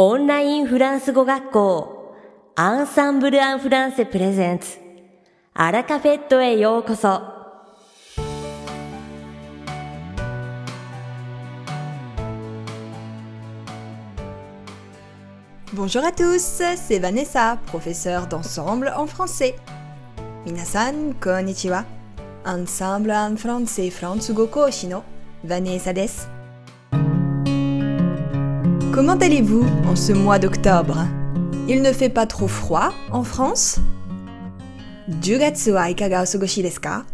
オンラインフランス語学校アンサンブル・アン・フランセプレゼンツアラカフェットへようこそ Bonjour à tous, c'est Vanessa, professeure d'ensemble en français. Minasan, konnichiwa. Ensemble en français Fransugo Koshi no Vanessa desu. Comment allez-vous en ce mois d'octobre Il ne fait pas trop froid en France 10月はいかがお過ごしですか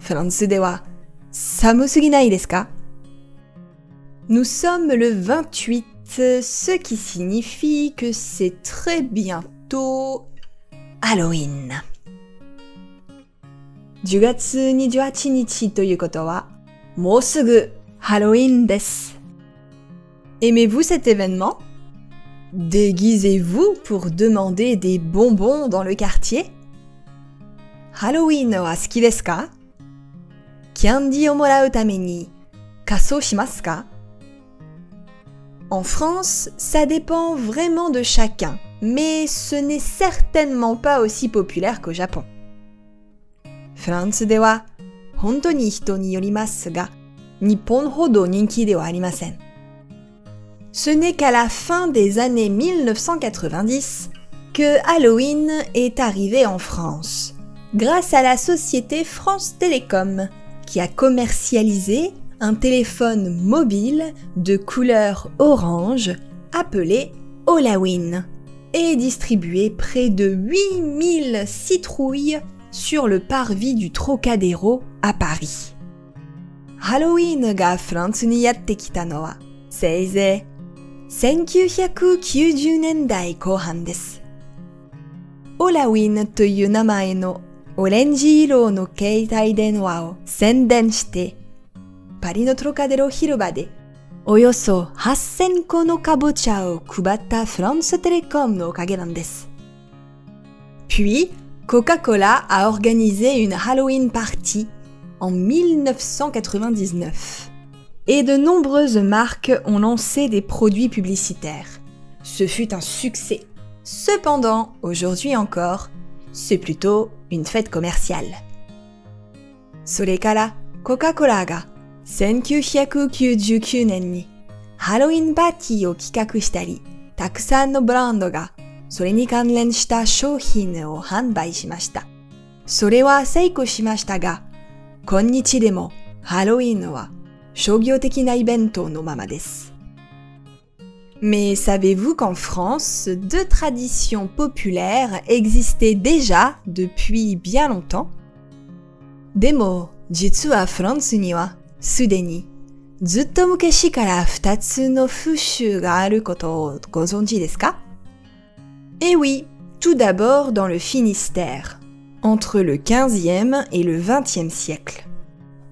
フランスでは寒すぎないですか Nous sommes le 28, ce qui signifie que c'est très bientôt Halloween. 10月28日ということは、もうすぐハロウィンです。 Aimez-vous cet événement? Déguisez-vous pour demander des bonbons dans le quartier? Halloween wa suki desu ka Candy o kaso En France, ça dépend vraiment de chacun, mais ce n'est certainement pas aussi populaire qu'au Japon. France de hito ni yorimasu ga hodo ninki arimasen. Ce n'est qu'à la fin des années 1990 que Halloween est arrivé en France, grâce à la société France Télécom, qui a commercialisé un téléphone mobile de couleur orange appelé Halloween et distribué près de 8000 citrouilles sur le parvis du Trocadéro à Paris. Halloween ga France ni yatte kita 1990年代後半です。オラウィンという名前のオレンジ色の携帯電話を宣伝して、パリのトロカデロ広場でおよそ8000個のカボチャを配ったフランステレコムのおかげなんです。Puis, Coca-Cola a organisé une Halloween party en 1999. Et de nombreuses marques ont lancé des produits publicitaires. Ce fut un succès. Cependant, aujourd'hui encore, c'est plutôt une fête commerciale. それから、Coca-Cola が1999年にハロウィンパーティーを企画したり、たくさんのブランドがそれに関連した商品を販売しました。それは成功しましたが、今日でもハロウィンは 商業的なイベントのままです。Mais savez-vous qu'en France, deux traditions populaires existaient déjà depuis bien longtemps でも、実はフランスにはすでにずっと昔から二つの風習があることをご存知ですか Eh oui, tout d'abord dans le Finistère. Entre le 15e et le 20e siècle.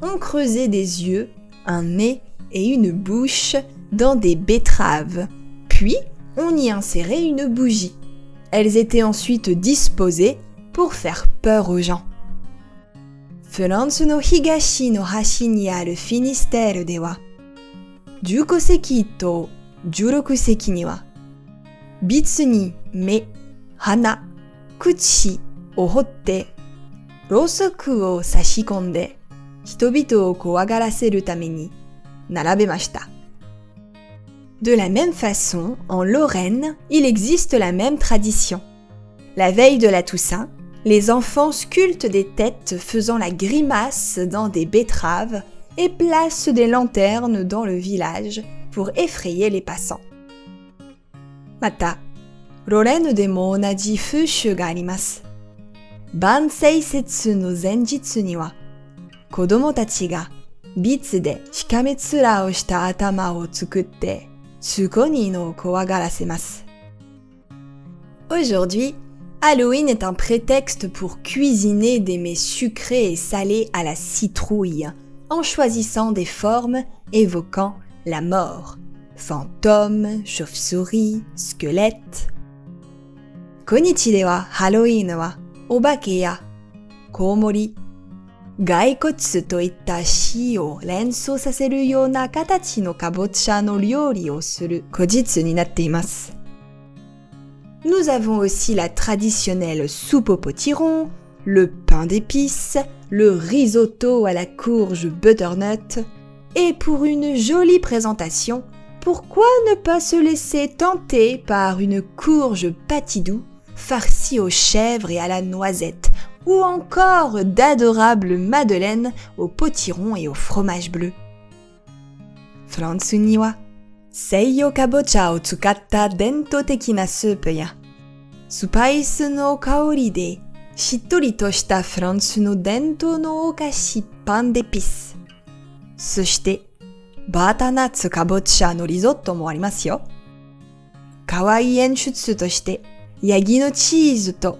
On creusait des yeux, un nez et une bouche dans des betteraves. Puis, on y insérait une bougie. Elles étaient ensuite disposées pour faire peur aux gens. no higashi no hashi ni aru Finistère dewa Jukoseki to Jurokuseki ni wa Bitsu ni me hana kuchi o hotte rosoku o sashikonde と16世紀には、ビツに目、鼻、口を掘って、ろうそくを差し込んで、人々を怖がらせるために並べました。De la même façon, en Lorraine, il existe la même tradition. La veille de la Toussaint, les enfants sculptent des têtes faisant la grimace dans des betteraves et placent des lanternes dans le village pour effrayer les passants. また、ロレーヌでも同じ風習があ 子供たちがビツでしかめ面をした頭を作って、すごにのを怖がらせます。Aujourd'hui, Halloween est un prétexte pour cuisiner des mets sucrés et salés à la citrouille, en choisissant des formes évoquant la mort. Fantôme, chauve-souris, squelette. 今日ではハロウ 骸骨といった死を連想させるような形のかぼちゃの料理をする古実になっています。Nous avons aussi la traditionnelle soupe au potiron, le pain d'épices, le risotto à la courge butternut, et pour une jolie présentation, pourquoi ne pas se laisser tenter par une courge patidou farcie aux chèvres et à la noisette, ou encore d'adorables madeleines au potiron et au fromage bleu. Fransu niwa Seiyo kabocha o tsukatta dento tekina soup ya Supaisu no kaori de shittori to shita Fransu no dento no okashi pan d'épices. そしてバータナッツカボチャのリゾットもありますよ。かわいい演出としてヤギのチーズと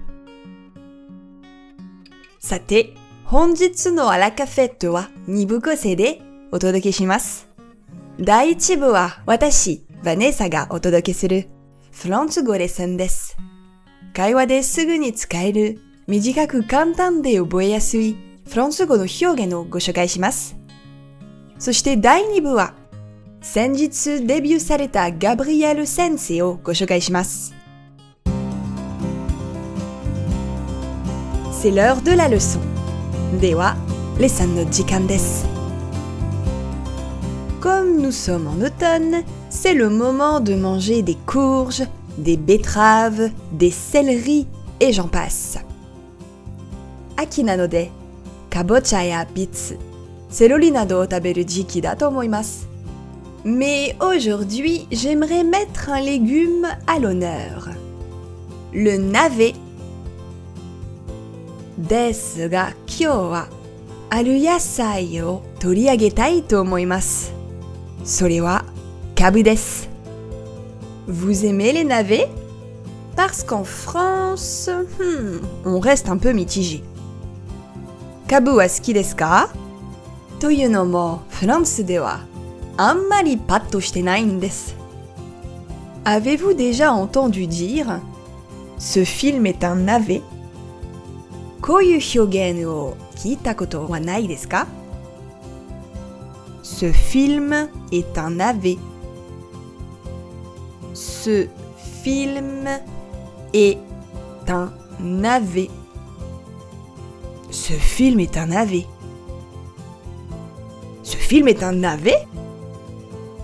さて、本日のアラカフェットは2部構成でお届けします。第1部は私、ヴァネーサがお届けするフランス語レッスンです。会話ですぐに使える短く簡単で覚えやすいフランス語の表現をご紹介します。そして第2部は先日デビューされたガブリエル先生をご紹介します。c'est l'heure de la leçon. Dewa, les no. Comme nous sommes en automne, c'est le moment de manger des courges, des betteraves, des céleris et j'en passe. Aki nanode, kabocha ya bitsu, celery nado taberu jiki da. Mais aujourd'hui, j'aimerais mettre un légume à l'honneur. Le navet ですが今日はある野菜を取り上げたいと思います。それはカブです。Vous aimez les navets Parce qu'en France, hmm, on reste un peu mitigé. カブは好きですかというのもフランスではあんまりパッとしてないんです。Avez-vous déjà entendu dire Ce film est un navet こういう表現を聞いたことはないですか Ce film est un navet. Ce film est un navet. Ce film est un navet. Ce film est un navet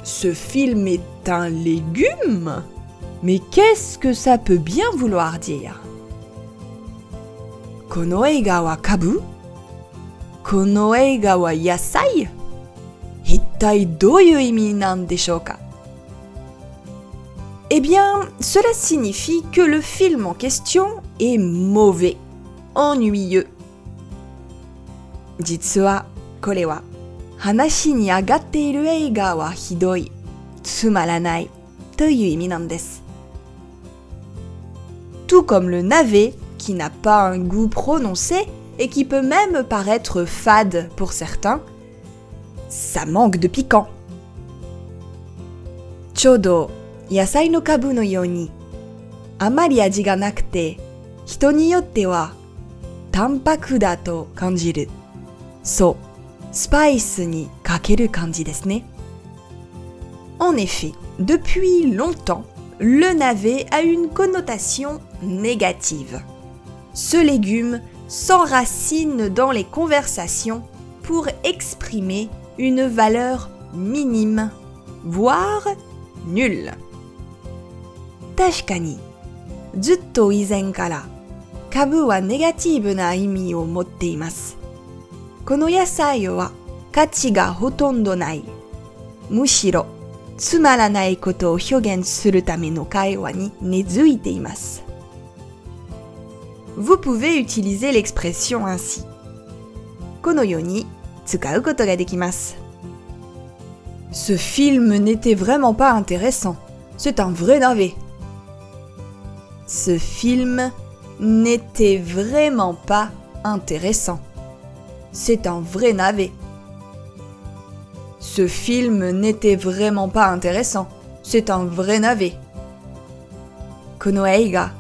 Ce film est un légume Mais qu'est-ce que ça peut bien vouloir dire この映画は株この映画は野菜一体どういう意味なんでしょうか Eh bien, cela signifie que le film en question est mauvais, ennuyeux. 実はこれは話に上がっている映画はひどい、つまらないという意味なんです。Tout comme le navet qui n'a pas un goût prononcé et qui peut même paraître fade pour certains, ça manque de piquant. So, spice ni kakeru ne. En effet, depuis longtemps, le navet a une connotation négative. Ce légume s'enracine dans les conversations pour exprimer une valeur minime, voire nulle. Tashkani. Zutto izen kara. Kabu wa négative na imi o motte imasu. Kono yasai wa kachi ga hotondo nai. Mushiro, tsumaranai koto o hyogen suru tame no kaiwa ni nezuite imasu vous pouvez utiliser l'expression ainsi. Ce film n'était vraiment pas intéressant. C'est un vrai navet. Ce film n'était vraiment pas intéressant. C'est un vrai navet. Ce film n'était vraiment pas intéressant. C'est un vrai navet. Kono eiga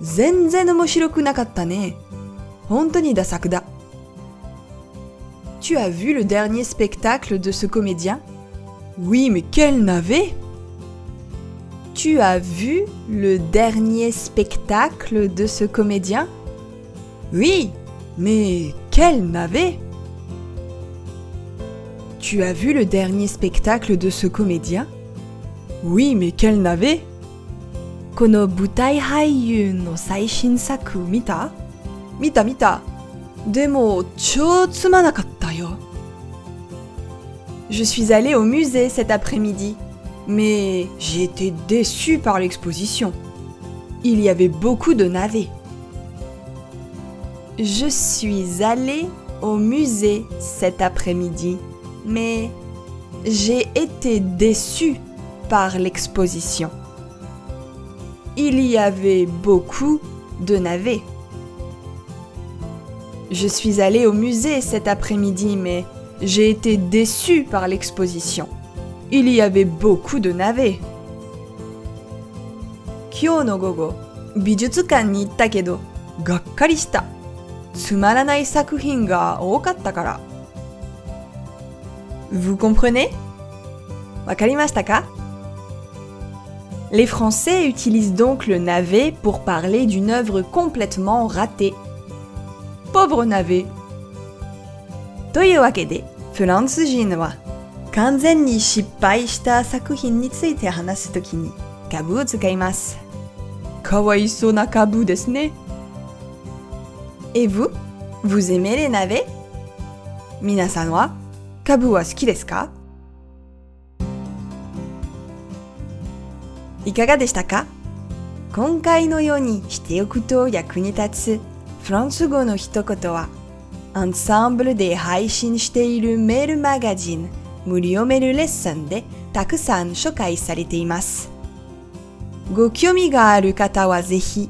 全然面白くなかったね。本当にダ作だ。Tu as vu le dernier spectacle de ce comédien Oui, mais quel navet Tu as vu le dernier spectacle de ce comédien Oui, mais quel navet Tu as vu le dernier spectacle de ce comédien Oui, mais quel navet Je suis allée au musée cet après-midi, mais j'ai été déçue par l'exposition. Il y avait beaucoup de navets. Je suis allée au musée cet après-midi, mais j'ai été déçue par l'exposition il y avait beaucoup de navets. Je suis allée au musée cet après-midi, mais j'ai été déçue par l'exposition. Il y avait beaucoup de navets. Kyo gogo, Vous comprenez? Les Français utilisent donc le navet pour parler d'une œuvre complètement ratée. Pauvre navet. というわけで、フランス人は完全に失敗した作品について話すときに株を使います。かわいそうな株ですね。Et vous? Vous aimez les navets? 皆さんは株は好きですか いかがでしたか？今回のようにしておくと役に立つフランス語の一言はアンサンブルで配信しているメールマガジン無料メールレッスンでたくさん紹介されています。ご興味がある方はぜひ、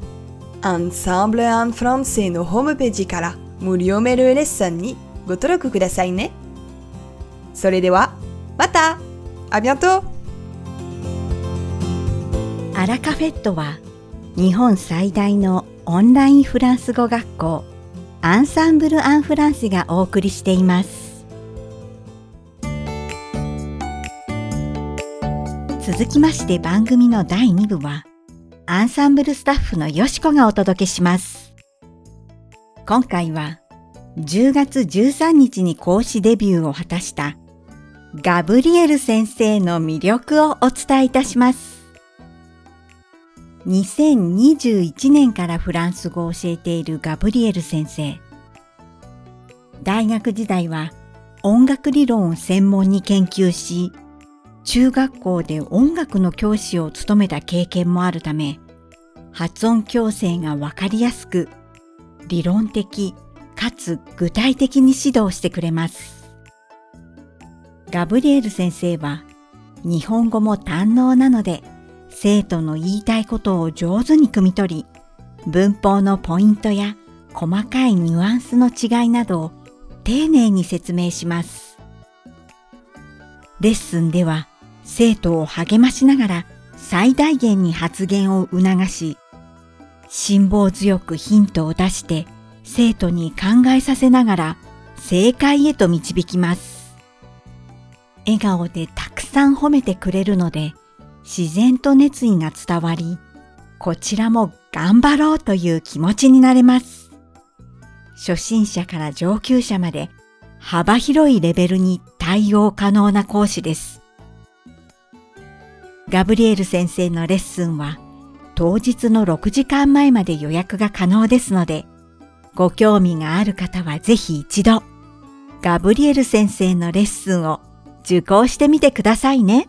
アンサンブル・アン・フランセのホームページから無料メールレッスンにご登録くださいね。それでは、またありがとうアラカフェットは日本最大のオンラインフランス語学校アンサンブル・アン・フランセがお送りしています。続きまして番組の第2部はアンサンブルスタッフのよしこがお届けします。今回は10月13日に講師デビューを果たしたガブリエル先生の魅力をお伝えいたします。2021年からフランス語を教えているガブリエル先生。大学時代は音楽理論を専門に研究し、中学校で音楽の教師を務めた経験もあるため、発音矯正がわかりやすく、理論的かつ具体的に指導してくれます。ガブリエル先生は日本語も堪能なので、生徒の言いたいことを上手に汲み取り、文法のポイントや細かいニュアンスの違いなどを丁寧に説明します。レッスンでは生徒を励ましながら最大限に発言を促し、辛抱強くヒントを出して生徒に考えさせながら正解へと導きます。笑顔でたくさん褒めてくれるので、自然と熱意が伝わり、こちらも頑張ろうという気持ちになれます。初心者から上級者まで幅広いレベルに対応可能な講師です。ガブリエル先生のレッスンは当日の6時間前まで予約が可能ですので、ご興味がある方はぜひ一度、ガブリエル先生のレッスンを受講してみてくださいね。